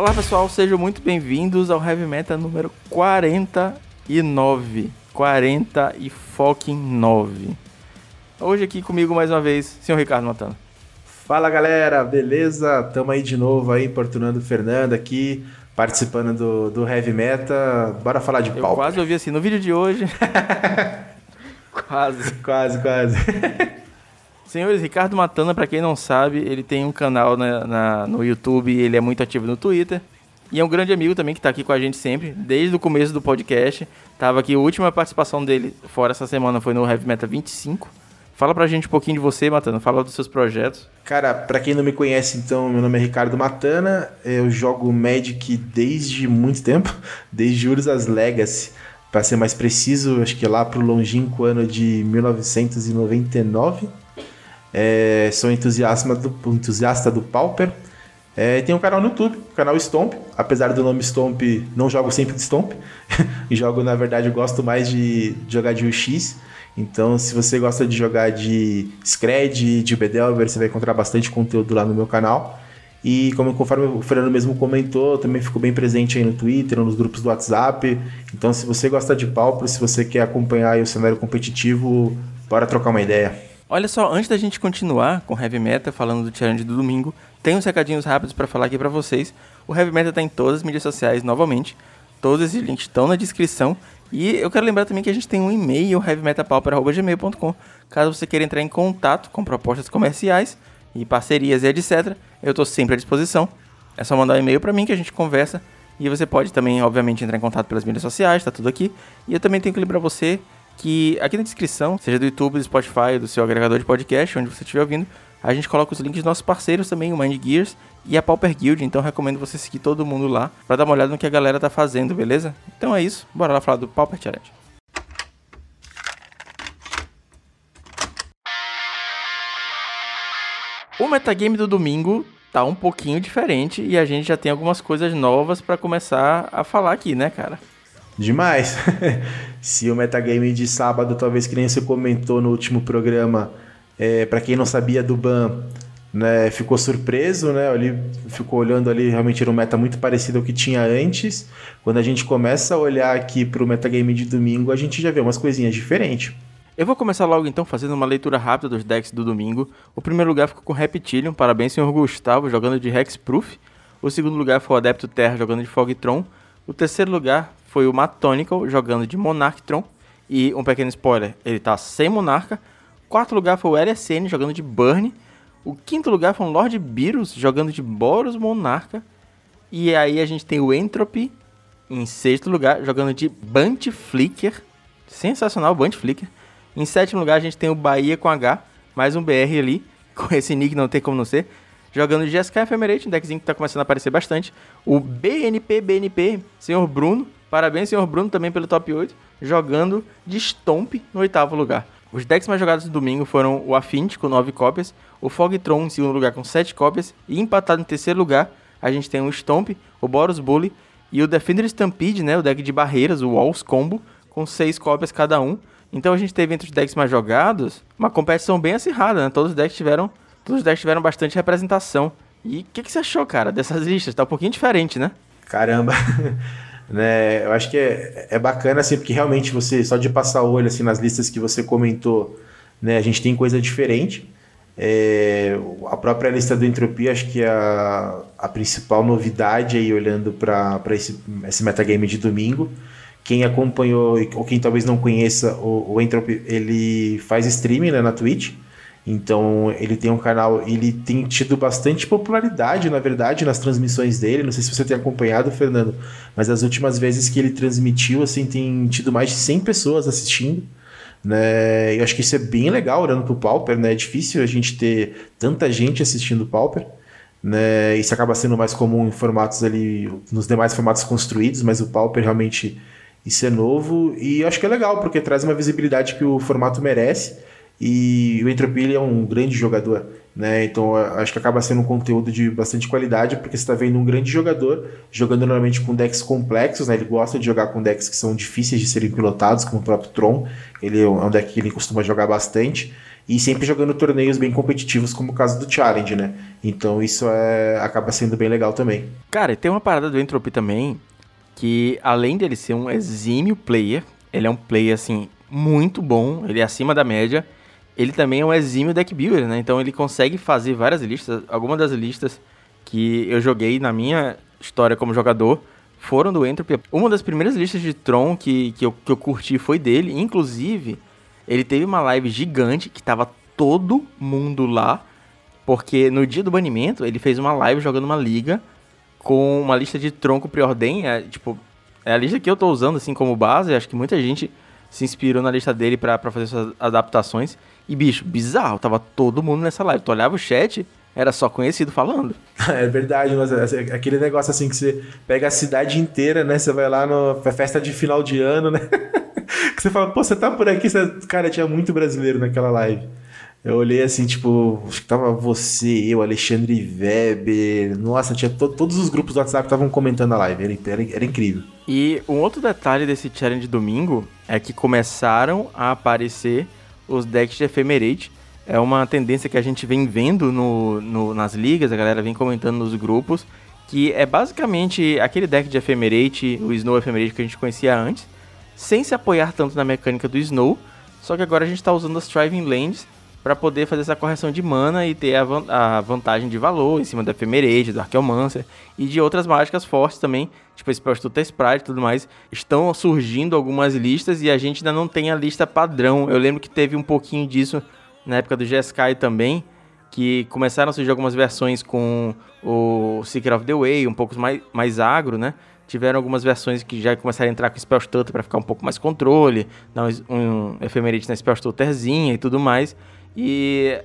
Olá pessoal, sejam muito bem-vindos ao Heavy Meta número 49. 40 e fucking 9. Hoje aqui comigo mais uma vez, senhor Ricardo Matano. Fala galera, beleza? Tamo aí de novo aí, importunando o Fernando aqui, participando do, do Heavy Meta. Bora falar de Eu pau. quase ouvi assim, no vídeo de hoje. quase. Quase, quase. Senhores, Ricardo Matana, pra quem não sabe, ele tem um canal na, na- no YouTube, ele é muito ativo no Twitter. E é um grande amigo também que tá aqui com a gente sempre, desde o começo do podcast. Tava aqui, a última participação dele, fora essa semana, foi no Heavy Meta 25. Fala pra gente um pouquinho de você, Matana, fala dos seus projetos. Cara, pra quem não me conhece, então, meu nome é Ricardo Matana, eu jogo Magic desde muito tempo, desde Urza's Legacy, pra ser mais preciso, acho que lá pro longínquo ano de 1999. É, sou entusiasta do, entusiasta do Pauper. É, tem um canal no YouTube, o canal Stomp. Apesar do nome Stomp, não jogo sempre de Stomp. jogo, na verdade, eu gosto mais de, jogar de UX. Então, se você gosta de jogar de Scred, de Bedelver, você vai encontrar bastante conteúdo lá no meu canal. E como conforme o Fernando mesmo comentou, eu também fico bem presente aí no Twitter, nos grupos do WhatsApp. Então, se você gosta de Pauper, se você quer acompanhar o cenário competitivo, bora trocar uma ideia. Olha só, antes da gente continuar com Heavy Meta, falando do challenge do domingo, tem uns recadinhos rápidos pra falar aqui pra vocês. O Heavy Meta tá em todas as mídias sociais novamente. Todos esses links estão na descrição. E eu quero lembrar também que a gente tem um e-mail, heavymetapauper.gmail.com. Caso você queira entrar em contato com propostas comerciais e parcerias e etc., eu tô sempre à disposição. É só mandar um e-mail pra mim que a gente conversa. E você pode também, obviamente, entrar em contato pelas mídias sociais, tá tudo aqui. E eu também tenho que lembrar você que aqui na descrição, seja do YouTube, do Spotify, do seu agregador de podcast, onde você estiver ouvindo, a gente coloca os links dos nossos parceiros também, o Mind Gears e a Pauper Guild, então recomendo você seguir todo mundo lá pra dar uma olhada no que a galera tá fazendo, beleza? Então é isso, bora lá falar do Pauper Challenge. O metagame do domingo tá um pouquinho diferente e a gente já tem algumas coisas novas pra começar a falar aqui, né, cara? Demais. Se o metagame de sábado, talvez que nem você comentou no último programa, é, para quem não sabia do ban, né, ficou surpreso, né? Ali ficou olhando ali, realmente era um meta muito parecido ao que tinha antes. Quando a gente começa a olhar aqui pro metagame de domingo, a gente já vê umas coisinhas diferentes. Eu vou começar logo então fazendo uma leitura rápida dos decks do domingo. O primeiro lugar ficou com Reptilion, parabéns senhor Gustavo, jogando de Hexproof. O segundo lugar foi o Adepto Terra, jogando de Fogtron. O terceiro lugar foi o Matonical, jogando de Monarchtron. E um pequeno spoiler, ele tá sem Monarca. Quarto lugar foi o LSN, jogando de Burn. O quinto lugar foi o Lord Beerus, jogando de Boros Monarca. E aí a gente tem o Entropy em sexto lugar, jogando de Bunt Flicker. Sensacional, Bunt Flicker. Em sétimo lugar, a gente tem o Bahia com H, mais um BR ali, com esse nick não tem como não ser. Jogando GSK Ephemerate, um deckzinho que tá começando a aparecer bastante. O BNP, BNP, senhor Bruno, parabéns, senhor Bruno, também pelo top 8, jogando de Stomp no oitavo lugar. Os decks mais jogados do domingo foram o Affinity com 9 cópias, o Fogtron em segundo lugar com 7 cópias, e empatado em terceiro lugar, a gente tem o Stomp, o Boros Bully e o Defender Stampede, né, o deck de barreiras, o Walls Combo, com 6 cópias cada um. Então a gente teve entre os decks mais jogados uma competição bem acirrada, né? Todos os decks tiveram, todos os decks tiveram bastante representação. E o que, que você achou, cara, dessas listas? Tá um pouquinho diferente, né? Caramba. né, eu acho que é, é bacana assim, porque realmente você, só de passar o olho assim, nas listas que você comentou, né, a gente tem coisa diferente. É, a própria lista do Entropia, acho que é a, a principal novidade aí, olhando para esse, esse metagame de domingo. Quem acompanhou, ou quem talvez não conheça, o, o Entropy, ele faz streaming né, na Twitch. Então ele tem um canal, ele tem tido bastante popularidade, na verdade, nas transmissões dele. Não sei se você tem acompanhado, Fernando, mas as últimas vezes que ele transmitiu, assim, tem tido mais de 100 pessoas assistindo. Né? Eu acho que isso é bem legal olhando pro Pauper, né? É difícil a gente ter tanta gente assistindo o Pauper. Né? Isso acaba sendo mais comum em formatos ali, nos demais formatos construídos, mas o Pauper realmente isso é novo e acho que é legal porque traz uma visibilidade que o formato merece. E o Entropy é um grande jogador. Né? Então acho que acaba sendo um conteúdo de bastante qualidade, porque você está vendo um grande jogador jogando normalmente com decks complexos, né? Ele gosta de jogar com decks que são difíceis de serem pilotados, como o próprio Tron. Ele é um deck que ele costuma jogar bastante. E sempre jogando torneios bem competitivos, como o caso do Challenge, né? Então isso é, acaba sendo bem legal também. Cara, tem uma parada do Entropy também, que além dele ser um exímio player, ele é um player assim muito bom, ele é acima da média ele também é um exímio deck builder, né? Então ele consegue fazer várias listas. Algumas das listas que eu joguei na minha história como jogador foram do Entropy. Uma das primeiras listas de Tron que, que, eu, que eu curti foi dele. Inclusive, ele teve uma live gigante que tava todo mundo lá. Porque no dia do banimento, ele fez uma live jogando uma liga com uma lista de tronco preordem. É, tipo, é a lista que eu tô usando assim como base. Acho que muita gente se inspirou na lista dele para fazer suas adaptações. E, bicho, bizarro, tava todo mundo nessa live. Tu olhava o chat, era só conhecido falando. É verdade, mas é, é aquele negócio assim que você pega a cidade inteira, né? Você vai lá na festa de final de ano, né? que você fala, pô, você tá por aqui. Você... Cara, tinha muito brasileiro naquela live. Eu olhei assim, tipo, acho que tava você, eu, Alexandre Weber. Nossa, tinha to todos os grupos do WhatsApp estavam comentando a live. Era, era, era, incrível. E um outro detalhe desse challenge domingo é que começaram a aparecer os decks de Ephemerate. É uma tendência que a gente vem vendo no, no, nas ligas, a galera vem comentando nos grupos, que é basicamente aquele deck de Ephemerate, o Snow Ephemerate que a gente conhecia antes, sem se apoiar tanto na mecânica do Snow, só que agora a gente está usando as Thriving Lands para poder fazer essa correção de mana e ter a, a vantagem de valor em cima do Ephemerate, do Archeomancer e de outras mágicas fortes também, tipo esse Prostituta Sprite e tudo mais. Estão surgindo algumas listas e a gente ainda não tem a lista padrão. Eu lembro que teve um pouquinho disso na época do GSK também, que começaram a surgir algumas versões com o Secret of the Way, um pouco mais, mais agro, né? Tiveram algumas versões que já começaram a entrar com Spell Stutter para ficar um pouco mais controle, dar um, um na Spell Stutterzinha e tudo mais. E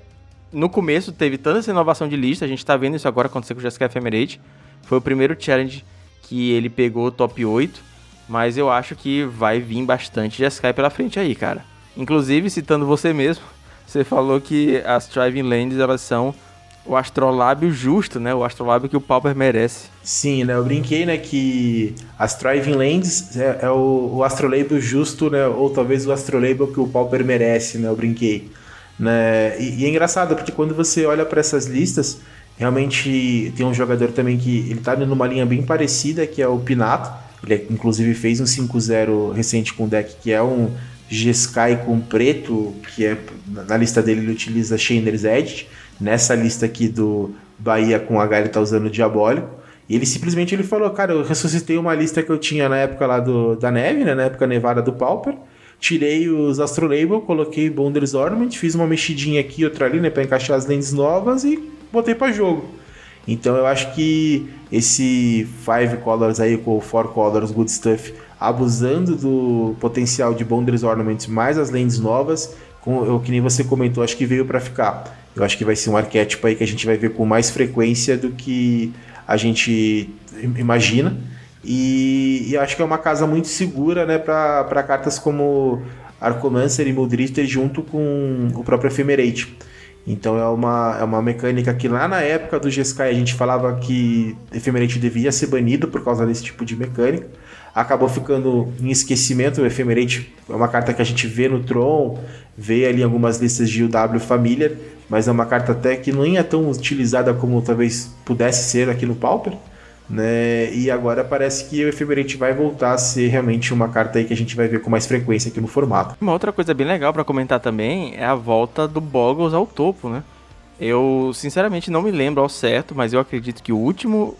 no começo teve toda essa inovação de lista, a gente tá vendo isso agora acontecer com o Jessica Ephemerate. Foi o primeiro challenge que ele pegou top 8, mas eu acho que vai vir bastante Jeskai pela frente aí, cara. Inclusive, citando você mesmo, você falou que as Thriving Lands, elas são o astrolábio justo, né? O astrolábio que o Pauper merece. Sim, né? Eu brinquei, né, que as Thriving Lands é, é o, o astrolábio justo, né? Ou talvez o astrolábio que o Pauper merece, né? Eu brinquei. Né? E, e é engraçado, porque quando você olha para essas listas, realmente tem um jogador também que ele tá numa linha bem parecida, que é o Pinato. Ele inclusive fez um 5-0 recente com o deck que é um G-Sky com preto, que é na lista dele ele utiliza Shander's Edge. Nessa lista aqui do Bahia com H ele tá usando o Diabólico. E ele simplesmente ele falou, cara, eu ressuscitei uma lista que eu tinha na época lá do, da neve, né, na época nevada do Pauper tirei os Astrolabel, coloquei Bonders Ornament, fiz uma mexidinha aqui, outra ali, né, para encaixar as lentes novas e botei para jogo. Então eu acho que esse Five Colors aí com Four Colors Good Stuff, abusando do potencial de Bonders Ornament mais as lentes novas, com, o que nem você comentou, acho que veio para ficar. Eu acho que vai ser um arquétipo aí que a gente vai ver com mais frequência do que a gente imagina. E, e, acho que é uma casa muito segura né, para cartas como Arcomancer e Muldrifter junto com o próprio Ephemerate. Então é uma, é uma mecânica que lá na época do GSK a gente falava que Ephemerate devia ser banido por causa desse tipo de mecânica. Acabou ficando em esquecimento. O Ephemerate é uma carta que a gente vê no Tron, vê ali em algumas listas de UW Familiar, mas é uma carta até que nem é tão utilizada como talvez pudesse ser aqui no Pauper né? E agora parece que o Ephemerate vai voltar a ser realmente uma carta aí que a gente vai ver com mais frequência aqui no formato. Uma outra coisa bem legal para comentar também é a volta do Boggles ao topo, né? Eu sinceramente não me lembro ao certo, mas eu acredito que o último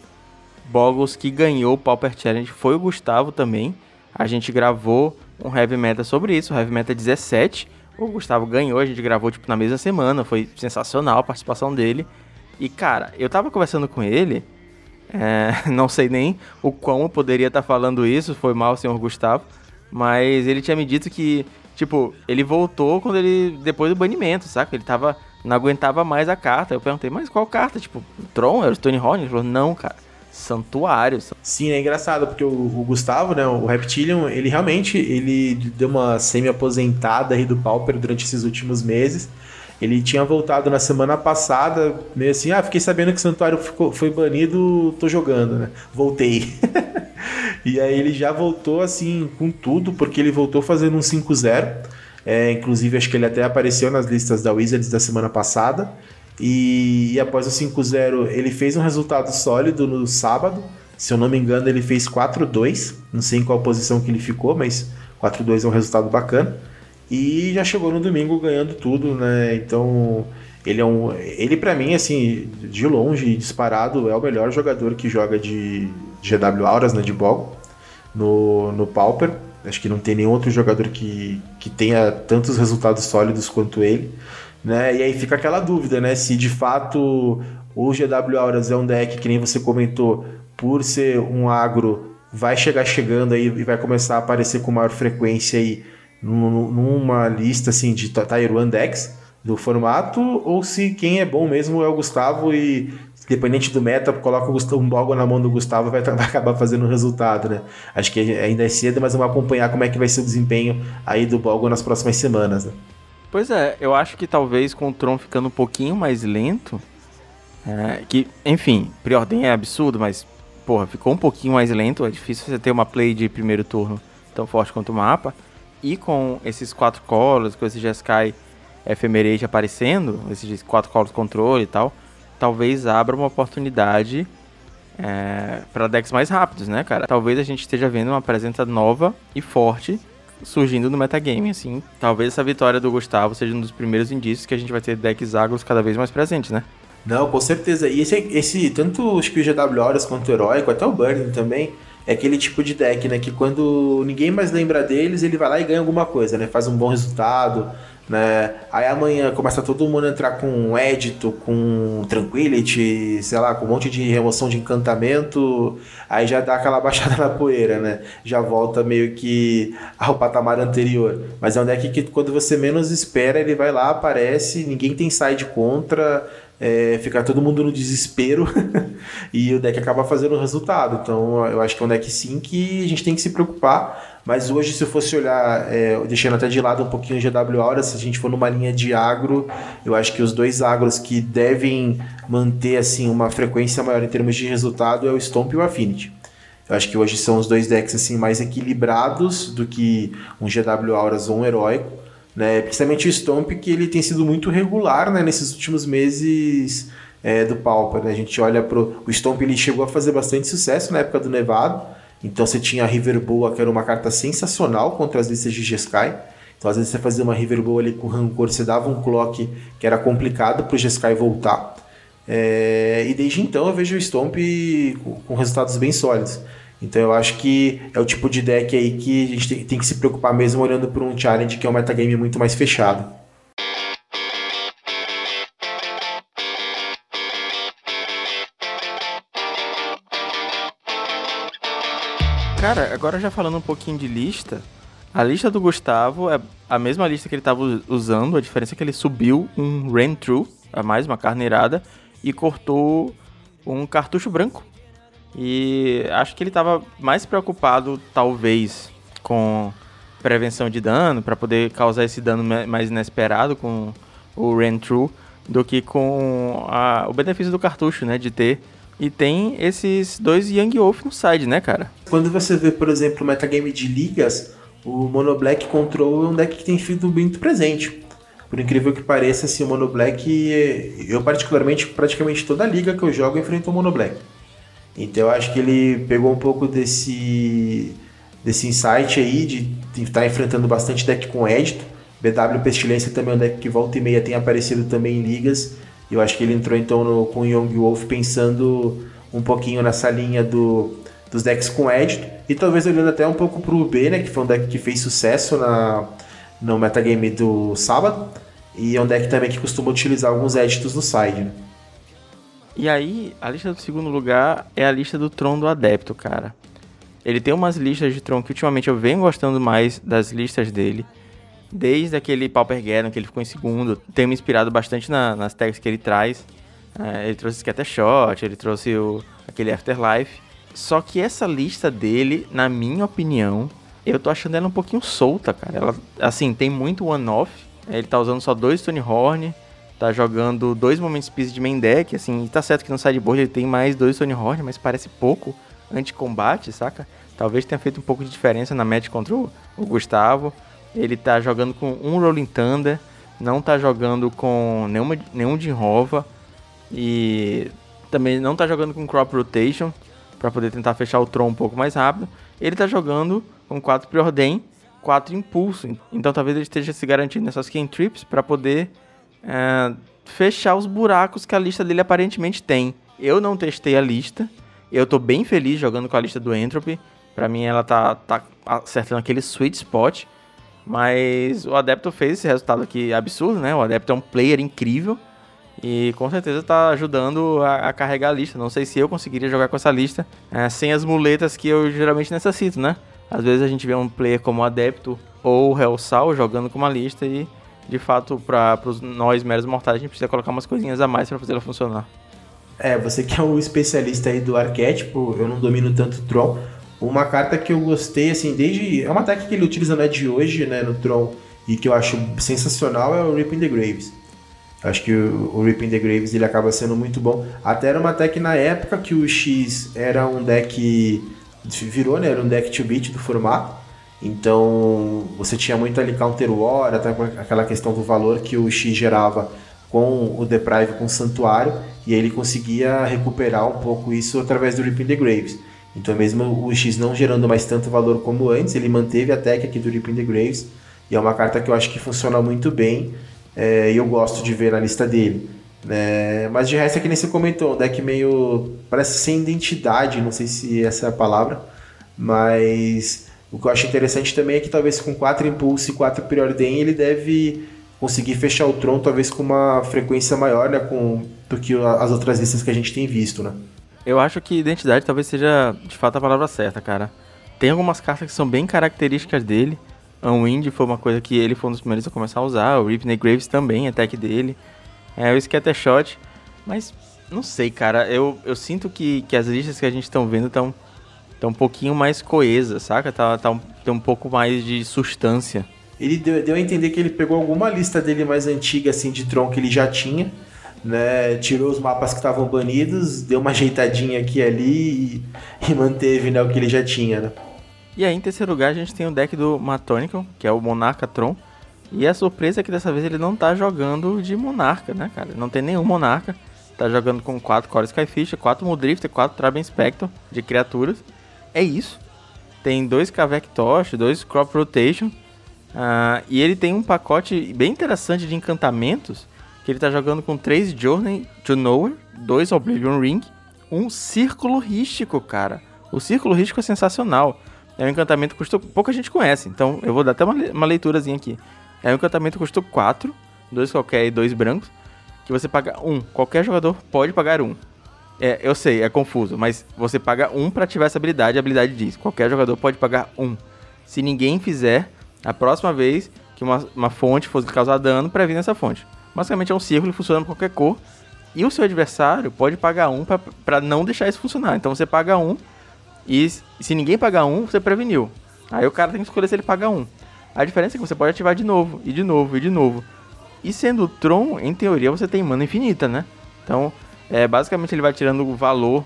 Boggles que ganhou o Pauper Challenge foi o Gustavo também. A gente gravou um Heavy Meta sobre isso, o Heavy Meta 17. O Gustavo ganhou, a gente gravou tipo na mesma semana, foi sensacional a participação dele. E cara, eu tava conversando com ele é, não sei nem o quão eu poderia estar tá falando isso, foi mal, senhor Gustavo. Mas ele tinha me dito que, tipo, ele voltou quando ele. depois do banimento, saca? Ele tava. não aguentava mais a carta. Eu perguntei, mas qual carta? Tipo, Tron? Era o Stone Horn? Ele falou, não, cara. santuários. Sim, é engraçado, porque o, o, Gustavo, né, o Reptilian, ele realmente ele deu uma semi-aposentada aí do Pauper durante esses últimos meses. Ele tinha voltado na semana passada, meio assim, ah, fiquei sabendo que o Santuário ficou, foi banido, tô jogando, né? Voltei. e aí ele já voltou assim com tudo, porque ele voltou fazendo um 5-0. É, inclusive, acho que ele até apareceu nas listas da Wizards da semana passada. E, e após o 5-0, ele fez um resultado sólido no sábado. Se eu não me engano, ele fez 4-2. Não sei em qual posição que ele ficou, mas 4-2 é um resultado bacana. E já chegou no domingo ganhando tudo, né? Então, ele é um. Ele, para mim, assim, de longe, disparado, é o melhor jogador que joga de, GW Auras, né? De Bog, no, no Pauper. Acho que não tem nenhum outro jogador que, que tenha tantos resultados sólidos quanto ele. Né? E aí fica aquela dúvida, né? Se de fato o GW Auras é um deck que nem você comentou, por ser um agro, vai chegar chegando aí e vai começar a aparecer com maior frequência aí numa lista assim de Tier 1 decks do formato, ou se quem é bom mesmo é o Gustavo e independente do meta, coloca um Bogo na mão do Gustavo vai, vai acabar fazendo o resultado, né? Acho que ainda é cedo, mas vamos acompanhar como é que vai ser o desempenho aí do Bogo nas próximas semanas, né? Pois é, eu acho que talvez com o Tron ficando um pouquinho mais lento, é, que, enfim, preordem é absurdo, mas, porra, ficou um pouquinho mais lento, é difícil você ter uma play de primeiro turno tão forte quanto o mapa, e com esses quatro colos, com esse Jeskai Ephemerate aparecendo, esses quatro colos controle e tal, talvez abra uma oportunidade é, para decks mais rápidos, né, cara? Talvez a gente esteja vendo uma presença nova e forte surgindo no metagame, assim. Talvez essa vitória do Gustavo seja um dos primeiros indícios que a gente vai ter decks agros cada vez mais presentes, né? Não, com certeza. E esse, esse tanto os GW Horas quanto o Heróico, até o Burning também, é aquele tipo de deck, né? Que quando ninguém mais lembra deles, ele vai lá e ganha alguma coisa, né? Faz um bom resultado, né? Aí amanhã começa todo mundo a entrar com Edito, com Tranquility, sei lá, com um monte de remoção de encantamento, aí já dá aquela baixada na poeira, né? Já volta meio que ao patamar anterior. Mas é um deck que quando você menos espera, ele vai lá, aparece, ninguém tem side contra, é, ficar todo mundo no desespero e o deck acaba fazendo o resultado. Então eu acho que é um deck sim que a gente tem que se preocupar. Mas hoje, se eu fosse olhar, é, deixando até de lado um pouquinho o GW Aura, se a gente for numa linha de agro, eu acho que os dois agros que devem manter assim uma frequência maior em termos de resultado é o Stomp e o Affinity. Eu acho que hoje são os dois decks assim mais equilibrados do que um GW Auras ou um Heróico né? Principalmente o Stomp, que ele tem sido muito regular né, nesses últimos meses é, do Pauper. Né? A gente olha pro. O Stomp ele chegou a fazer bastante sucesso na época do Nevado. Então você tinha a River Boa, que era uma carta sensacional contra as listas de Jeskai. Então às vezes você fazia uma River Boa ali com Rancor, você dava um clock que era complicado para o Jeskai voltar. É, e desde então eu vejo o Stomp com resultados bem sólidos. Então eu acho que é o tipo de deck aí que a gente tem, que se preocupar mesmo olhando para um challenge que é um metagame muito mais fechado. Cara, agora já falando um pouquinho de lista, a lista do Gustavo é a mesma lista que ele estava usando, a diferença é que ele subiu um Rain True, a mais uma carneirada, e cortou um cartucho branco e acho que ele estava mais preocupado, talvez, com prevenção de dano, para poder causar esse dano mais inesperado com o Ren True, do que com a, o benefício do cartucho, né? De ter. E tem esses dois Young Wolf no side, né, cara? Quando você vê, por exemplo, o metagame de ligas, o Mono Black Control é um deck que tem sido muito presente. Por incrível que pareça, assim, o Mono Black, eu particularmente, praticamente toda liga que eu jogo enfrento o Mono Black. Então eu acho que ele pegou um pouco desse, desse insight aí de estar tá enfrentando bastante deck com édito. BW Pestilência também é um deck que volta e meia tem aparecido também em ligas. Eu acho que ele entrou então no, com o Young Wolf pensando um pouquinho nessa linha do, dos decks com édito. E talvez olhando até um pouco pro B, né? Que foi um deck que fez sucesso na, no metagame do sábado. E é um deck também que costuma utilizar alguns éditos no side, né? E aí, a lista do segundo lugar é a lista do Tron do Adepto, cara. Ele tem umas listas de Tron que ultimamente eu venho gostando mais das listas dele. Desde aquele Pauper Geddon que ele ficou em segundo. Tem me inspirado bastante na, nas tags que ele traz. É, ele trouxe Scattershot, ele trouxe o, aquele Afterlife. Só que essa lista dele, na minha opinião, eu tô achando ela um pouquinho solta, cara. Ela, assim, tem muito one-off. Ele tá usando só dois Tony Horn, tá jogando dois Moments Piece de main deck, assim, tá certo que no sideboard ele tem mais dois Tony Horn, mas parece pouco anti-combate, saca? Talvez tenha feito um pouco de diferença na match contra o, Gustavo. Ele tá jogando com um Rolling Thunder, não tá jogando com nenhuma, nenhum de Rova e também não tá jogando com Crop Rotation para poder tentar fechar o Tron um pouco mais rápido. Ele tá jogando com 4 Preordain, 4 Impulso. Então talvez ele esteja se garantindo nessas trips para poder é, fechar os buracos que a lista dele aparentemente tem. Eu não testei a lista. Eu tô bem feliz jogando com a lista do Entropy. Para mim ela tá, tá acertando aquele sweet spot. Mas o Adepto fez esse resultado aqui absurdo, né? O Adepto é um player incrível. E com certeza está ajudando a, a, carregar a lista. Não sei se eu conseguiria jogar com essa lista é, sem as muletas que eu geralmente necessito, né? Às vezes a gente vê um player como Adepto ou Hellsal jogando com uma lista e, de fato, para nós meros mortais, a gente precisa colocar umas coisinhas a mais para fazer ela funcionar. É, você que é o especialista aí do arquétipo, eu não domino tanto Tron, uma carta que eu gostei, assim, desde. É uma tech que ele utiliza né, de hoje, né, no Tron, e que eu acho sensacional é o Ripping the Graves. Acho que o, o Ripping the Graves ele acaba sendo muito bom. Até era uma tech na época que o X era um deck. Virou, né? Era um deck 2-bit do formato. Então você tinha muito ali Counter War, até aquela questão do valor que o X gerava com o Deprive com o Santuário, e ele conseguia recuperar um pouco isso através do Ripping the Graves. Então, mesmo o X não gerando mais tanto valor como antes, ele manteve a tech aqui do Rip in the Graves. E é uma carta que eu acho que funciona muito bem é, e eu gosto de ver na lista dele. É, mas de resto é que nem você comentou, um deck meio. parece sem identidade, não sei se essa é a palavra, mas o que eu acho interessante também é que talvez com 4 Impulse e 4 Preordain ele deve conseguir fechar o Tron talvez com uma frequência maior né, com, do que as outras listas que a gente tem visto, né? Eu acho que identidade talvez seja de fato a palavra certa, cara. Tem algumas cartas que são bem características dele. Unwind foi uma coisa que ele foi um dos primeiros a começar a usar. O Ripney Graves também, attack dele. É, o Scattershot. Mas, não sei, cara. Eu, eu sinto que, que as listas que a gente estão vendo estão tão um pouquinho mais coesas, saca? Tá, tá um, tem um pouco mais de substância. Ele deu, deu a entender que ele pegou alguma lista dele mais antiga, assim, de Tron que ele já tinha né, tirou os mapas que estavam banidos, deu uma ajeitadinha aqui e ali e, e, manteve né, o que ele já tinha. Né? E aí, em terceiro lugar, a gente tem o deck do Matonical, que é o Monarca Tron. E a surpresa é que dessa vez ele não tá jogando de Monarca, né, cara? Não tem nenhum Monarca. Tá jogando com 4 Core Skyfish, 4 Muldrifter, 4 Traben Spectre de criaturas. É isso. Tem dois Kavek Tosh, dois Crop Rotation. Uh, e ele tem um pacote bem interessante de encantamentos que ele tá jogando com três Journey to Nowhere, dois Oblivion Ring, um Círculo Rístico, cara. O Círculo Rístico é sensacional. É um encantamento que custou, pouca gente conhece, então eu vou dar até uma, uma leiturazinha aqui. É um encantamento que custou 4, dois qualquer e dois brancos, que você paga um. Qualquer jogador pode pagar um. É, eu sei, é confuso, mas você paga um para ativar essa habilidade. A habilidade diz: qualquer jogador pode pagar um. Se ninguém fizer, a próxima vez que uma, uma fonte for causar dano, previne essa fonte. Basicamente é um círculo funcionando com qualquer cor. E o seu adversário pode pagar um para não deixar isso funcionar. Então você paga um e se ninguém pagar um, você preveniu. Aí o cara tem que escolher se ele paga um. A diferença é que você pode ativar de novo, e de novo, e de novo. E sendo Tron, em teoria, você tem mana infinita, né? Então, é, basicamente ele vai tirando o valor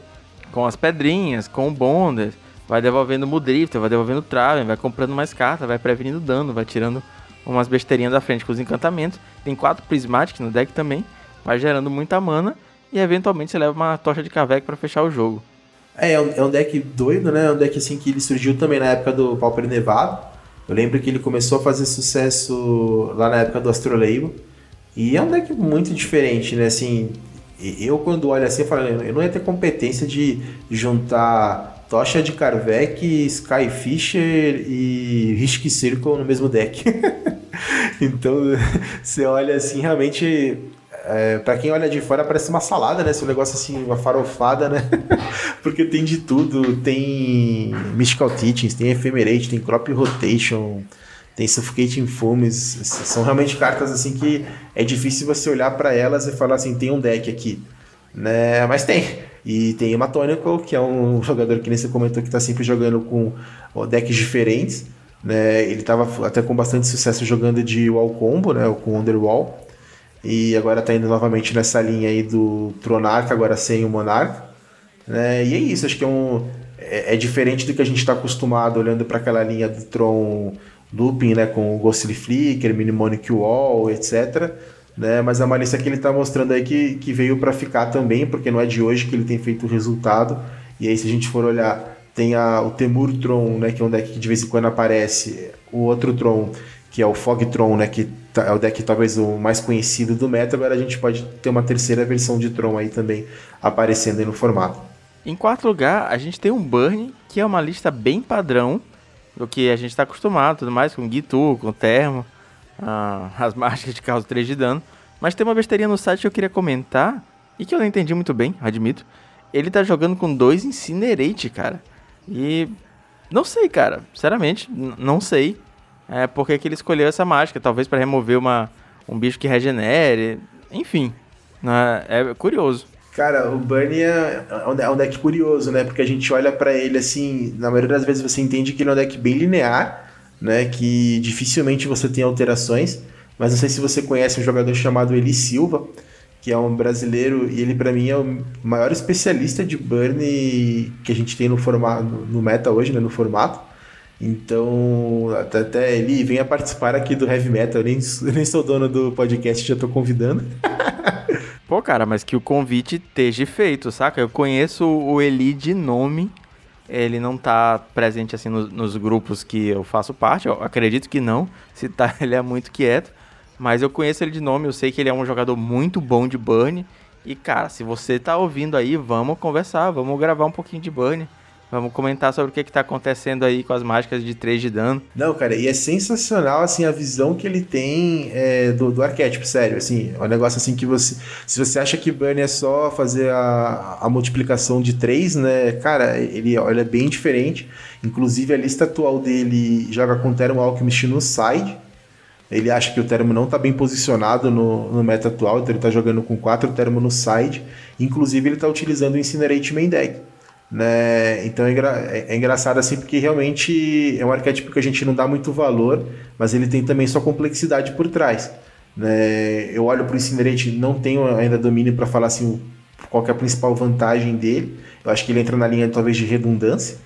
com as pedrinhas, com o Bonder, vai devolvendo Mudrifter, vai devolvendo o Traven, vai comprando mais cartas, vai prevenindo dano, vai tirando umas besteirinhas da frente com os encantamentos. Tem quatro Prismatic no deck também, vai gerando muita mana e eventualmente você leva uma tocha de Kavek para fechar o jogo. É, é um, é um, deck doido, né? É um deck assim que ele surgiu também na época do Pauper Nevado. Eu lembro que ele começou a fazer sucesso lá na época do Astrolabel. E é um deck muito diferente, né? Assim, eu quando olho assim, eu falo, eu não ia ter competência de juntar Tocha de Carvec, Skyfisher e Risk Circle no mesmo deck. então, você olha assim, realmente é, para quem olha de fora parece uma salada, né? Esse negócio assim, uma farofada, né? Porque tem de tudo, tem Mystical Teachings, tem Ephemerate, tem Crop Rotation, tem Suffocating Fumes, são realmente cartas assim que é difícil você olhar para elas e falar assim, tem um deck aqui. né? Mas tem. E tem o Matonical, que é um jogador que nem você comentou que está sempre jogando com decks diferentes. Né? Ele estava até com bastante sucesso jogando de Wall Combo, né? com Underwall. E agora está indo novamente nessa linha aí do Tronarca, agora sem o Monarca. Né? E é isso, acho que é um. É, é diferente do que a gente está acostumado olhando para aquela linha do Tron Looping, né? Com o Ghostly Flicker, Mnemonic Wall, etc né? Mas é uma lista que ele está mostrando aí que, que veio para ficar também, porque não é de hoje que ele tem feito o resultado. E aí, se a gente for olhar, tem a, o Temur Tron, né? Que é um deck que de vez em quando aparece. O outro Tron, que é o Fog Tron, né? Que tá, é o deck talvez o mais conhecido do meta. Agora a gente pode ter uma terceira versão de Tron aí também aparecendo aí no formato. Em quarto lugar, a gente tem um Burn, que é uma lista bem padrão do que a gente está acostumado, tudo mais, com Gitu, com Termo ah, as mágicas de caos 3 de dano. Mas tem uma besteirinha no site que eu queria comentar e que eu não entendi muito bem, admito. Ele tá jogando com dois Incinerate, cara. E não sei, cara. Sinceramente, não sei. É porque que ele escolheu essa mágica. Talvez para remover uma, um bicho que regenere. Enfim. Né? É curioso. Cara, o Bunny é, é um deck curioso, né? Porque a gente olha para ele assim, na maioria das vezes você entende que ele é um deck bem linear né, que dificilmente você tem alterações, mas não sei se você conhece um jogador chamado Eli Silva, que é um brasileiro e ele para mim é o maior especialista de burn que a gente tem no formato no meta hoje, né, no formato. Então, até, até ele venha participar aqui do Heavy Metal. Eu nem, eu nem sou dono do podcast, já tô convidando. Pô, cara, mas que o convite esteja feito, saca? Eu conheço o Eli de nome, ele não tá presente assim no, nos grupos que eu faço parte. Eu acredito que não. Se tá, ele é muito quieto. Mas eu conheço ele de nome, eu sei que ele é um jogador muito bom de burn. E cara, se você tá ouvindo aí, vamos conversar, vamos gravar um pouquinho de burn. Vamos comentar sobre o que, está acontecendo aí com as mágicas de 3 de dano. Não, cara, e é sensacional, assim, a visão que ele tem é, do, do arquétipo, sério, assim, é um negócio assim que você... Se você acha que Burn é só fazer a, a multiplicação de 3, né, cara, ele, ele é bem diferente. Inclusive, a lista atual dele joga com Termo Alchemist no side, ele acha que o termo não está bem posicionado no, no meta atual, então ele está jogando com 4 termo no side. Inclusive, ele está utilizando o Incinerate Main Deck. Né? Então é, engra é, é, engraçado assim porque realmente é um arquétipo que a gente não dá muito valor, mas ele tem também sua complexidade por trás. Né? Eu olho para o Incinerate, não tenho ainda domínio para falar assim qual é a principal vantagem dele. Eu acho que ele entra na linha talvez de redundância,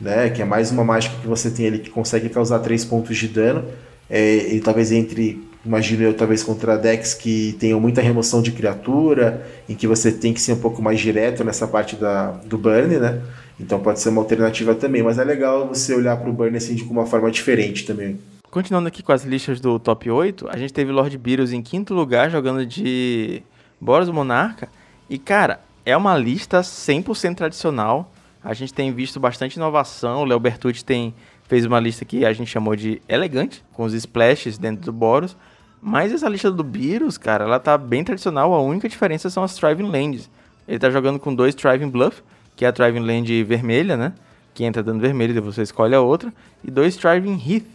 né? que é mais uma mágica que você tem ali que consegue causar 3 pontos de dano. É, ele talvez entre imagino eu, talvez contra decks que tenham muita remoção de criatura, em que você tem que ser um pouco mais direto nessa parte da, do burn, né? Então pode ser uma alternativa também, mas é legal você olhar para o burn assim de uma forma diferente também. Continuando aqui com as listas do top 8, a gente teve Lord Beerus em quinto lugar jogando de Boros Monarca. E cara, é uma lista 100% tradicional. A gente tem visto bastante inovação. O Léo Bertucci tem fez uma lista que a gente chamou de elegante, com os splashes dentro do Boros. Mas essa lista do Beerus, cara, ela tá bem tradicional. A única diferença são as Thriving Lands. Ele tá jogando com dois Thriving Bluff, que é a Thriving Land vermelha, né? Que entra dando vermelho e você escolhe a outra. E dois Thriving Heath,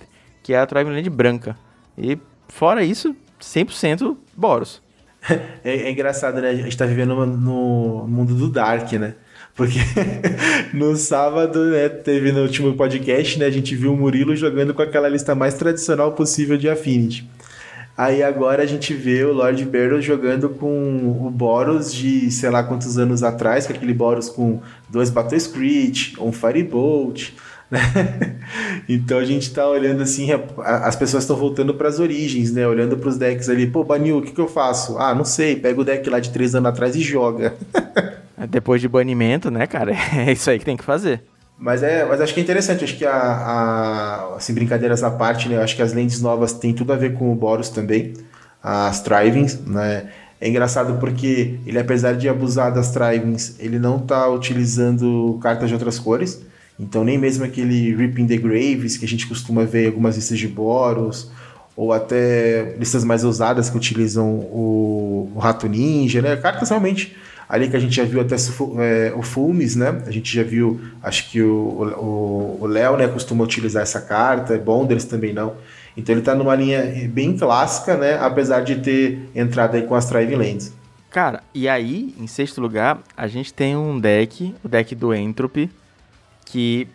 que é a Thriving Land branca. E fora isso, 100% Boros. É, é, engraçado, né? A gente tá vivendo no, no mundo do Dark, né? Porque no sábado, né, teve no último podcast, né, a gente viu o Murilo jogando com aquela lista mais tradicional possível de Affinity. Aí agora a gente vê o Lord Barrow jogando com o Boros de sei lá quantos anos atrás, com aquele Boros com dois Battle Screech, um Firebolt, né? então a gente tá olhando assim, as pessoas estão voltando para as origens, né? Olhando para os decks ali, pô, Banil, o que, que eu faço? Ah, não sei, pega o deck lá de três anos atrás e joga. Depois de banimento, né, cara? É isso aí que tem que fazer. Mas, é, mas acho que é interessante, acho que a, a, assim, brincadeiras à parte, né? Eu acho que as lentes novas têm tudo a ver com o Boros também, as Trivings, né? É engraçado porque ele, apesar de abusar das Trivings, ele não está utilizando cartas de outras cores. Então, nem mesmo aquele Ripping the Graves que a gente costuma ver em algumas listas de Boros, ou até listas mais ousadas que utilizam o, o Rato Ninja, né? Cartas realmente Ali que a gente já viu até é, o Fulmes, né? A gente já viu, acho que o Léo, né, costuma utilizar essa carta, Bonders também não. Então ele está numa linha bem clássica, né? Apesar de ter entrado aí com as Driving Lands. Cara, e aí, em sexto lugar, a gente tem um deck, o deck do Entropy, que,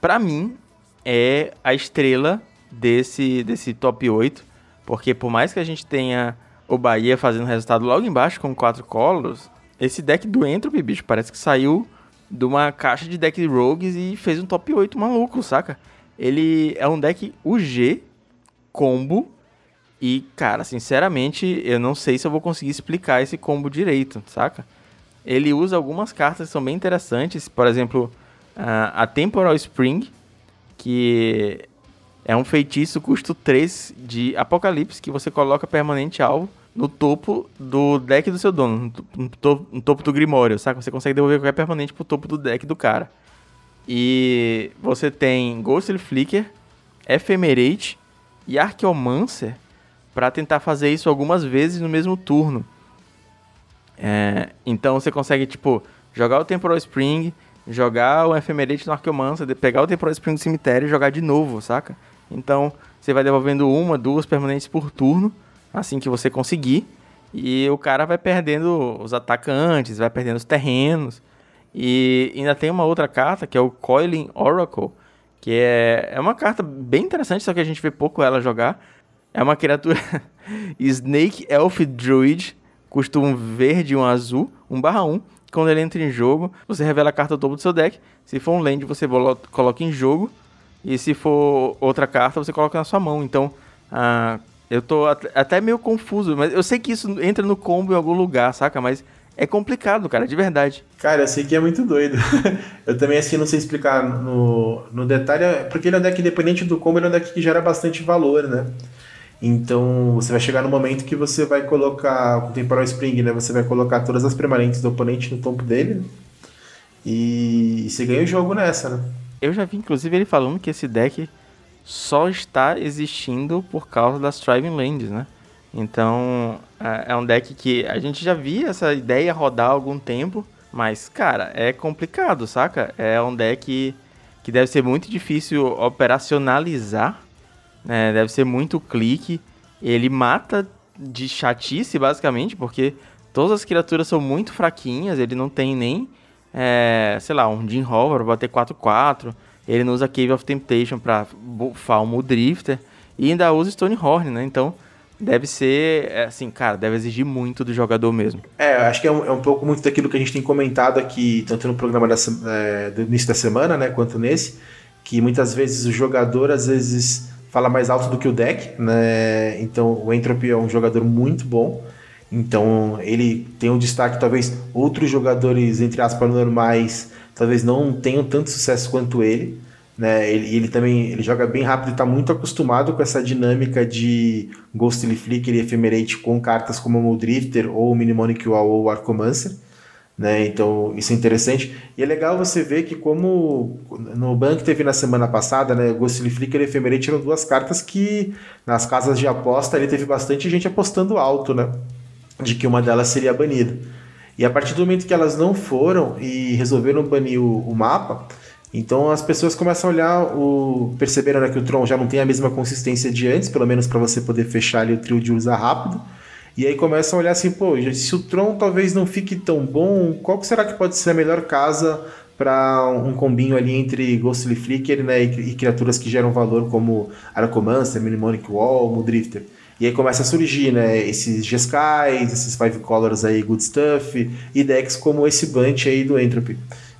pra mim, é a estrela desse, desse top 8. Porque por mais que a gente tenha o Bahia fazendo resultado logo embaixo com quatro colos, esse deck do Entropy, bicho, parece que saiu de uma caixa de deck rogues e fez um top 8 maluco, saca? Ele é um deck UG combo e, cara, sinceramente, eu não sei se eu vou conseguir explicar esse combo direito, saca? Ele usa algumas cartas que são bem interessantes, por exemplo, a Temporal Spring, que é um feitiço custo 3 de Apocalipse que você coloca permanente alvo no topo do deck do seu dono, no topo, no topo do Grimório, sabe? Você consegue devolver qualquer permanente pro topo do deck do cara. E você tem Ghostly Flicker, Ephemerate e Archeomancer para tentar fazer isso algumas vezes no mesmo turno. É, então você consegue, tipo, jogar o Temporal Spring, jogar o Ephemerate no Archeomancer, pegar o Temporal Spring do cemitério e jogar de novo, saca? Então você vai devolvendo uma, duas permanentes por turno assim que você conseguir. E o cara vai perdendo os atacantes, vai perdendo os terrenos. E ainda tem uma outra carta, que é o Coiling Oracle, que é, é uma carta bem interessante, só que a gente vê pouco ela jogar. É uma criatura Snake Elf Druid, custa um verde e um azul, 1 barra 1. Quando ele entra em jogo, você revela a carta topo do seu deck. Se for um land, você coloca em jogo. E se for outra carta, você coloca na sua mão. Então, a eu tô até meio confuso, mas eu sei que isso entra no combo em algum lugar, saca? Mas é complicado, cara, de verdade. Cara, eu sei que é muito doido. eu também, assim, não sei explicar no, no detalhe, porque ele é um deck independente do combo, ele é um deck que gera bastante valor, né? Então, você vai chegar no momento que você vai colocar, com o Temporal Spring, né? Você vai colocar todas as permanentes do oponente no topo dele, né? e você ganha o jogo nessa, né? Eu já vi, inclusive, ele falando que esse deck só está existindo por causa das Thriving Lands, né? Então, é, é um deck que a gente já via essa ideia rodar há algum tempo, mas, cara, é complicado, saca? É um deck que deve ser muito difícil operacionalizar, né? deve ser muito clique. Ele mata de chatice, basicamente, porque todas as criaturas são muito fraquinhas, ele não tem nem, é, sei lá, um Jim Hover pra bater 4-4. Ele não usa Cave of Temptation para buffar o Drifter. E ainda usa Stonehorn, né? Então, deve ser, é, assim, cara, deve exigir muito do jogador mesmo. É, acho que é um, é um pouco muito daquilo que a gente tem comentado aqui, tanto no programa da, é, do início da semana, né, quanto nesse, que muitas vezes o jogador, às vezes, fala mais alto do que o deck, né? Então, o Entropy é um jogador muito bom. Então, ele tem um destaque, talvez outros jogadores, entre aspas, normais talvez não tenham tanto sucesso quanto ele. Né? Ele, ele também ele joga bem rápido e está muito acostumado com essa dinâmica de Ghostly Flicker e Ephemerate com cartas como o Drifter ou o Mnemonic Wall ou o Arcomancer. Né? Então isso é interessante. E é legal você ver que como no banco teve na semana passada, né, Ghostly Flicker e Ephemerate eram duas cartas que nas casas de aposta ele teve bastante gente apostando alto, né? De que uma delas seria banida. E a partir do momento que elas não foram e resolveram banir o, o mapa, então as pessoas começam a olhar o. Perceberam né, que o Tron já não tem a mesma consistência de antes, pelo menos para você poder fechar ali o trio de usar rápido. E aí começam a olhar assim, pô, se o Tron talvez não fique tão bom, qual será que pode ser a melhor casa para um combinho ali entre Ghostly Flicker né, e, e, criaturas que geram valor como Aracomancer, Mnemonic Wall, Mudrifter. E aí começa a surgir, né, esses G-Skies, esses Five Colors aí, Good Stuff, e decks como esse Bunch aí do Entropy.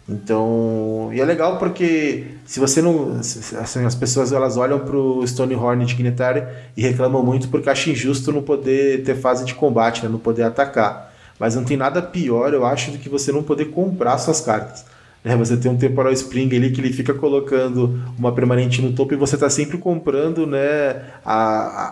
Então, e é legal porque se você não, assim, as pessoas elas olham pro Stonehorn Dignitary e reclamam muito porque acham injusto não poder ter fase de combate, né, não poder atacar. Mas não tem nada pior, eu acho, do que você não poder comprar suas cartas. Né? Você tem um temporal spring ali que ele fica colocando uma permanente no topo e você está sempre comprando né, a,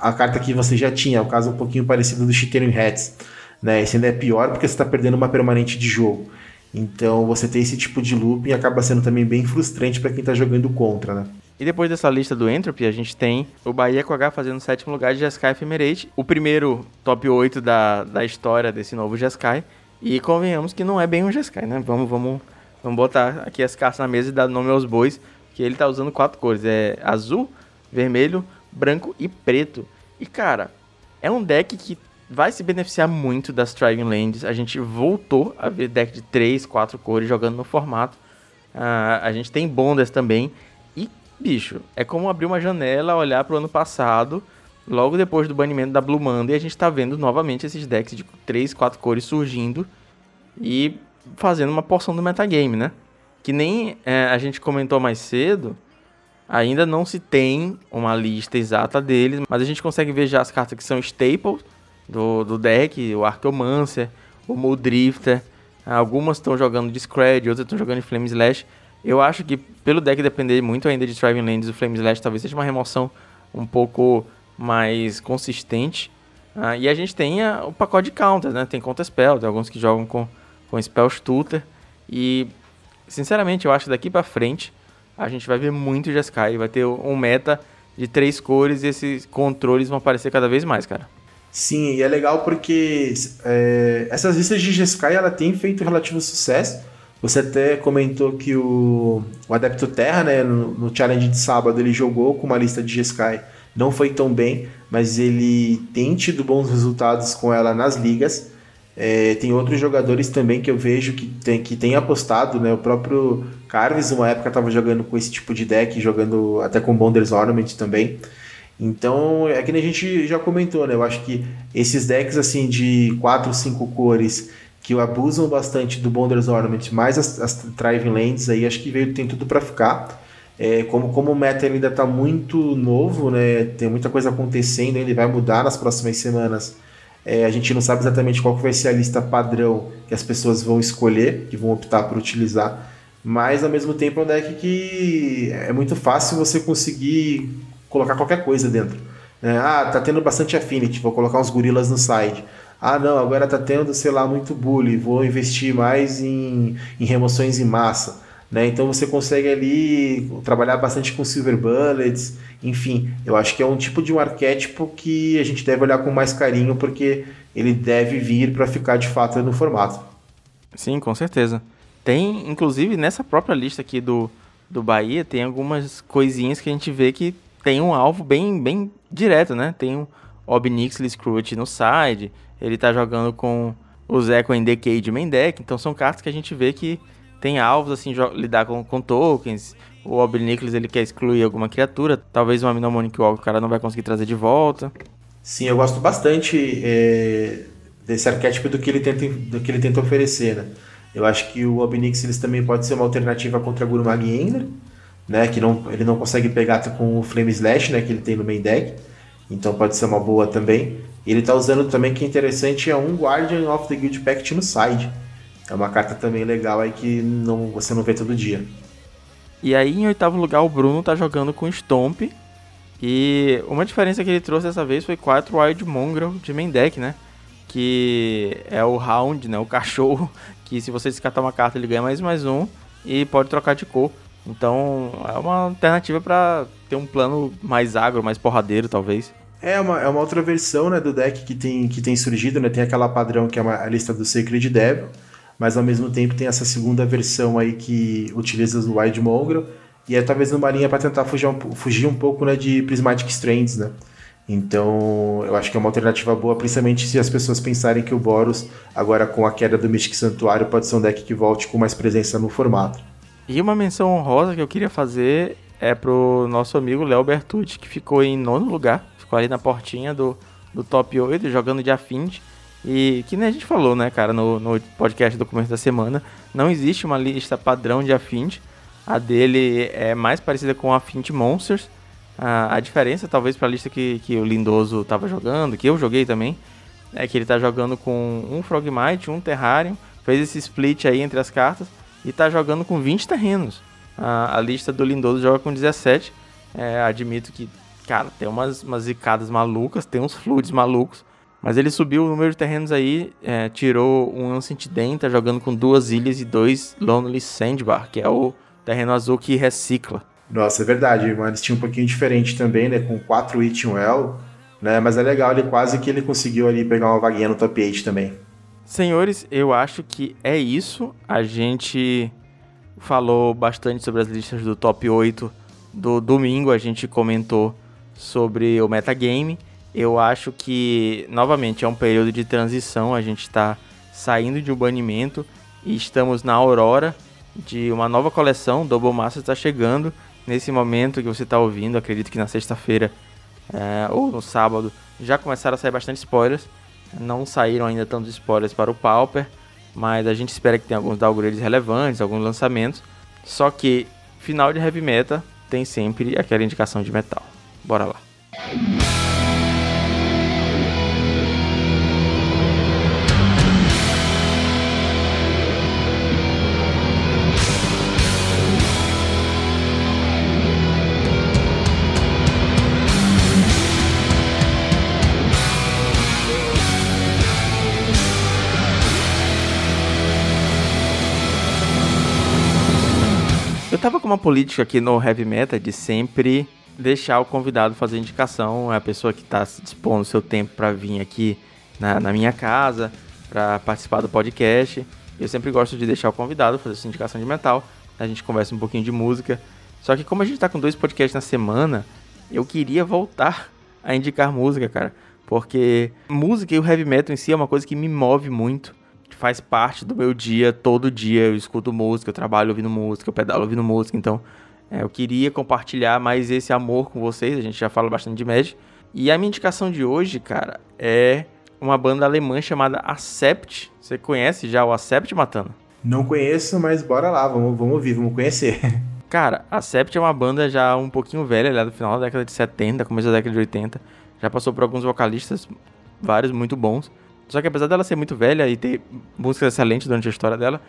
a, a, carta que você já tinha, o caso um pouquinho parecido do Chittering Hats. Né? Esse ainda é pior porque você está perdendo uma permanente de jogo. Então você ter esse tipo de looping acaba sendo também bem frustrante para quem está jogando contra, né? E depois dessa lista do Entropy, a gente tem o Bahia com H fazendo sétimo lugar de Jeskai Ephemerate, o primeiro top 8 da, da história desse novo Jeskai. E convenhamos que não é bem um Jeskai, né? Vamos, vamos Vamos botar aqui as cartas na mesa e dar nome aos bois, que ele tá usando quatro cores. É azul, vermelho, branco e preto. E cara, é um deck que vai se beneficiar muito das Thriving Lands. A gente voltou a ver deck de 3, 4 cores jogando no formato. Uh, a gente tem bondas também. E, bicho, é como abrir uma janela, olhar pro ano passado, logo depois do banimento da Blue e a gente tá vendo novamente esses decks de 3, 4 cores surgindo e fazendo uma porção do metagame, né? Que nem é, a gente comentou mais cedo, ainda não se tem uma lista exata deles, mas a gente consegue ver já as cartas que são staples do, do deck, o Archeomancer, o Muldrifter, algumas estão jogando Discred, outras estão jogando Flame Slash. Eu acho que pelo deck depender muito ainda de Thriving Lands, o Flame Slash talvez seja uma remoção um pouco mais consistente. Ah, e a gente tem a, o pacote de counters, né? Tem Counter Spell, tem alguns que jogam com, com Spell Stutter. E, sinceramente, eu acho que daqui para frente a gente vai ver muito Jeskai. Vai ter um meta de três cores e esses controles vão aparecer cada vez mais, cara. Sim, e é legal porque é, essas listas de Jeskai ela tem feito relativo sucesso. Você até comentou que o, o Adepto Terra, né, no, no, challenge de sábado, ele jogou com uma lista de Jeskai. Não foi tão bem, mas ele tem tido bons resultados com ela nas ligas. É, tem outros jogadores também que eu vejo que tem, que tem apostado, né? O próprio Carves, uma época, estava jogando com esse tipo de deck, jogando até com Bonders Ornament também. Então, é que a gente já comentou, né? Eu acho que esses decks assim de 4, 5 cores que abusam bastante do Bonders Ornament, mais as, as Thriving Lands aí, acho que veio, tem tudo para ficar. É, como, como o meta ainda está muito novo, né? Tem muita coisa acontecendo, ele vai mudar nas próximas semanas. É, a gente não sabe exatamente qual que vai ser a lista padrão que as pessoas vão escolher, que vão optar por utilizar. Mas ao mesmo tempo é um deck que é muito fácil você conseguir colocar qualquer coisa dentro. É, ah, tá tendo bastante Affinity, vou colocar uns gorilas no side. Ah, não, agora tá tendo, sei lá, muito bully, vou investir mais em, em remoções em massa. Né? Então você consegue ali trabalhar bastante com Silver Bullets, enfim, eu acho que é um tipo de um arquétipo que a gente deve olhar com mais carinho porque ele deve vir para ficar de fato no formato. Sim, com certeza. Tem, inclusive, nessa própria lista aqui do, do Bahia, tem algumas coisinhas que a gente vê que tem um alvo bem, bem direto, né? Tem um Obnixley Scrooge no side, ele tá jogando com o Zeco em Decade main deck, então são cartas que a gente vê que tem alvos, assim, lidar com, com tokens, o Obnixley ele quer excluir alguma criatura, talvez uma Mnemonic Walk o cara não vai conseguir trazer de volta. Sim, eu gosto bastante é, desse arquétipo do que ele tenta, do que ele tenta oferecer, né? Eu acho que o Obnixley também pode ser uma alternativa contra Gurmag Ender, né, que não, ele não consegue pegar com o Flame Slash, né, que ele tem no main deck. Então pode ser uma boa também. Ele está usando também, que é interessante, é um Guardian of the Guild Pact no side. É uma carta também legal aí que não, você não vê todo dia. E aí, em oitavo lugar, o Bruno tá jogando com Stomp. E uma diferença que ele trouxe dessa vez foi 4 Wild Mongrel de main deck, né? Que é o Hound, né? O cachorro, que se você descartar uma carta ele ganha mais mais um e pode trocar de cor. Então é uma alternativa para ter um plano mais agro, mais porradeiro, talvez. É uma, é uma outra versão né, do deck que tem, que tem surgido, né? Tem aquela padrão que é uma, a lista do Sacred Devil, mas ao mesmo tempo tem essa segunda versão aí que utiliza o Wild Mongrel, e é talvez uma linha para tentar fugir um, fugir um pouco né, de Prismatic Strands, né? Então, eu acho que é uma alternativa boa, principalmente se as pessoas pensarem que o Boros, agora com a queda do Mystic Santuário, pode ser um deck que volte com mais presença no formato. E uma menção honrosa que eu queria fazer é pro nosso amigo Léo Bertucci, que ficou em nono lugar, ficou ali na portinha do, do top 8, jogando de Affinity. E que nem a gente falou, né, cara, no, no podcast do começo da semana, não existe uma lista padrão de Affinity. A dele é mais parecida com Affinity Monsters. A, a diferença, talvez, para a lista que, que o Lindoso estava jogando, que eu joguei também, é que ele está jogando com um Frogmite, um Terrarium, fez esse split aí entre as cartas e tá jogando com 20 terrenos. A, a lista do Lindoso joga com 17. É, admito que, cara, tem umas, umas zicadas malucas, tem uns fluids malucos. Mas ele subiu o número de terrenos aí, é, tirou um Ancient Den, tá jogando com duas ilhas e dois Lonely Sandbar, que é o terreno azul que recicla. Nossa, é verdade, uma listinha um pouquinho diferente também, né? Com 4 It Well, né? Mas é legal, ele quase que ele conseguiu ali pegar uma vaguinha no top 8 também. Senhores, eu acho que é isso. A gente falou bastante sobre as listas do top 8 do domingo. A gente comentou sobre o metagame. Eu acho que, novamente, é um período de transição. A gente está saindo de um banimento e estamos na aurora de uma nova coleção. Double Master está chegando nesse momento que você está ouvindo. Acredito que na sexta-feira é, ou no sábado já começaram a sair bastante spoilers. Não saíram ainda tantos spoilers para o Pauper, mas a gente espera que tenha alguns downgrades relevantes, alguns lançamentos. Só que final de heavy metal tem sempre aquela indicação de metal. Bora lá. Uma política aqui no Heavy Metal de sempre deixar o convidado fazer indicação, é a pessoa que está se dispondo seu tempo para vir aqui na, na minha casa, para participar do podcast. Eu sempre gosto de deixar o convidado fazer sua indicação de metal, a gente conversa um pouquinho de música. Só que como a gente está com dois podcasts na semana, eu queria voltar a indicar música, cara. Porque música e o heavy metal em si é uma coisa que me move muito faz parte do meu dia, todo dia eu escuto música, eu trabalho ouvindo música, eu pedalo ouvindo música, então é, eu queria compartilhar mais esse amor com vocês, a gente já fala bastante de Magic. E a minha indicação de hoje, cara, é uma banda alemã chamada Acept. Você conhece já o Acept, Matando? Não conheço, mas bora lá, vamos, vamos ouvir, vamos conhecer. Cara, a Sept é uma banda já um pouquinho velha, ela é do final da década de 70, começo da década de 80. Já passou por alguns vocalistas, vários muito bons. Só que apesar dela ser muito velha e ter músicas excelentes durante a história dela,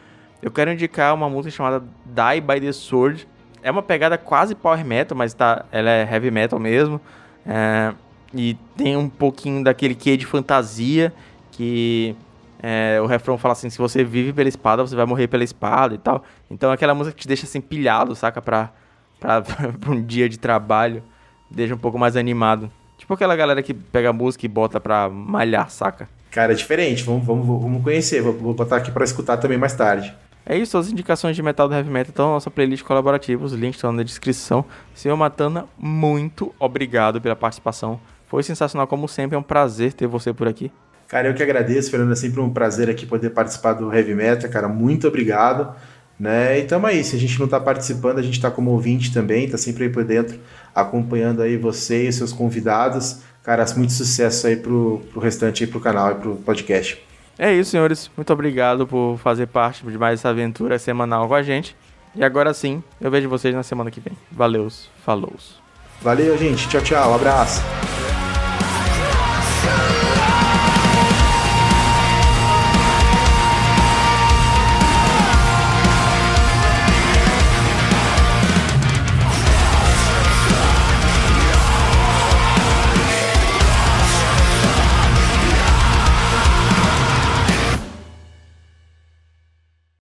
eu quero indicar uma música chamada Die by the Sword. É uma pegada quase power metal, mas tá, ela é heavy metal mesmo. É, e tem um pouquinho daquele quê de fantasia que é, o refrão fala assim: se você vive pela espada, você vai morrer pela espada e tal. Então é aquela música que te deixa assim pilhado, saca? Pra, pra, pra um dia de trabalho, deixa um pouco mais animado. Tipo aquela galera que pega a música e bota pra malhar, saca? Cara, é diferente. Vamos, vamos, vamos conhecer. Vou, vou botar aqui para escutar também mais tarde. É isso, as indicações de metal do heavy metal estão na nossa playlist colaborativa. Os links estão na descrição. Senhor Matana, muito obrigado pela participação. Foi sensacional, como sempre. É um prazer ter você por aqui. Cara, eu que agradeço, Fernando. É sempre um prazer aqui poder participar do Heavy Metal, cara. Muito obrigado. Né? E tamo aí. Se a gente não está participando, a gente está como ouvinte também, está sempre aí por dentro, acompanhando aí você e seus convidados. Cara, muito sucesso aí pro, pro restante aí pro canal e pro podcast. É isso, senhores. Muito obrigado por fazer parte de mais essa aventura semanal com a gente. E agora sim, eu vejo vocês na semana que vem. Valeu, falou. Valeu, gente. Tchau, tchau. Um abraço.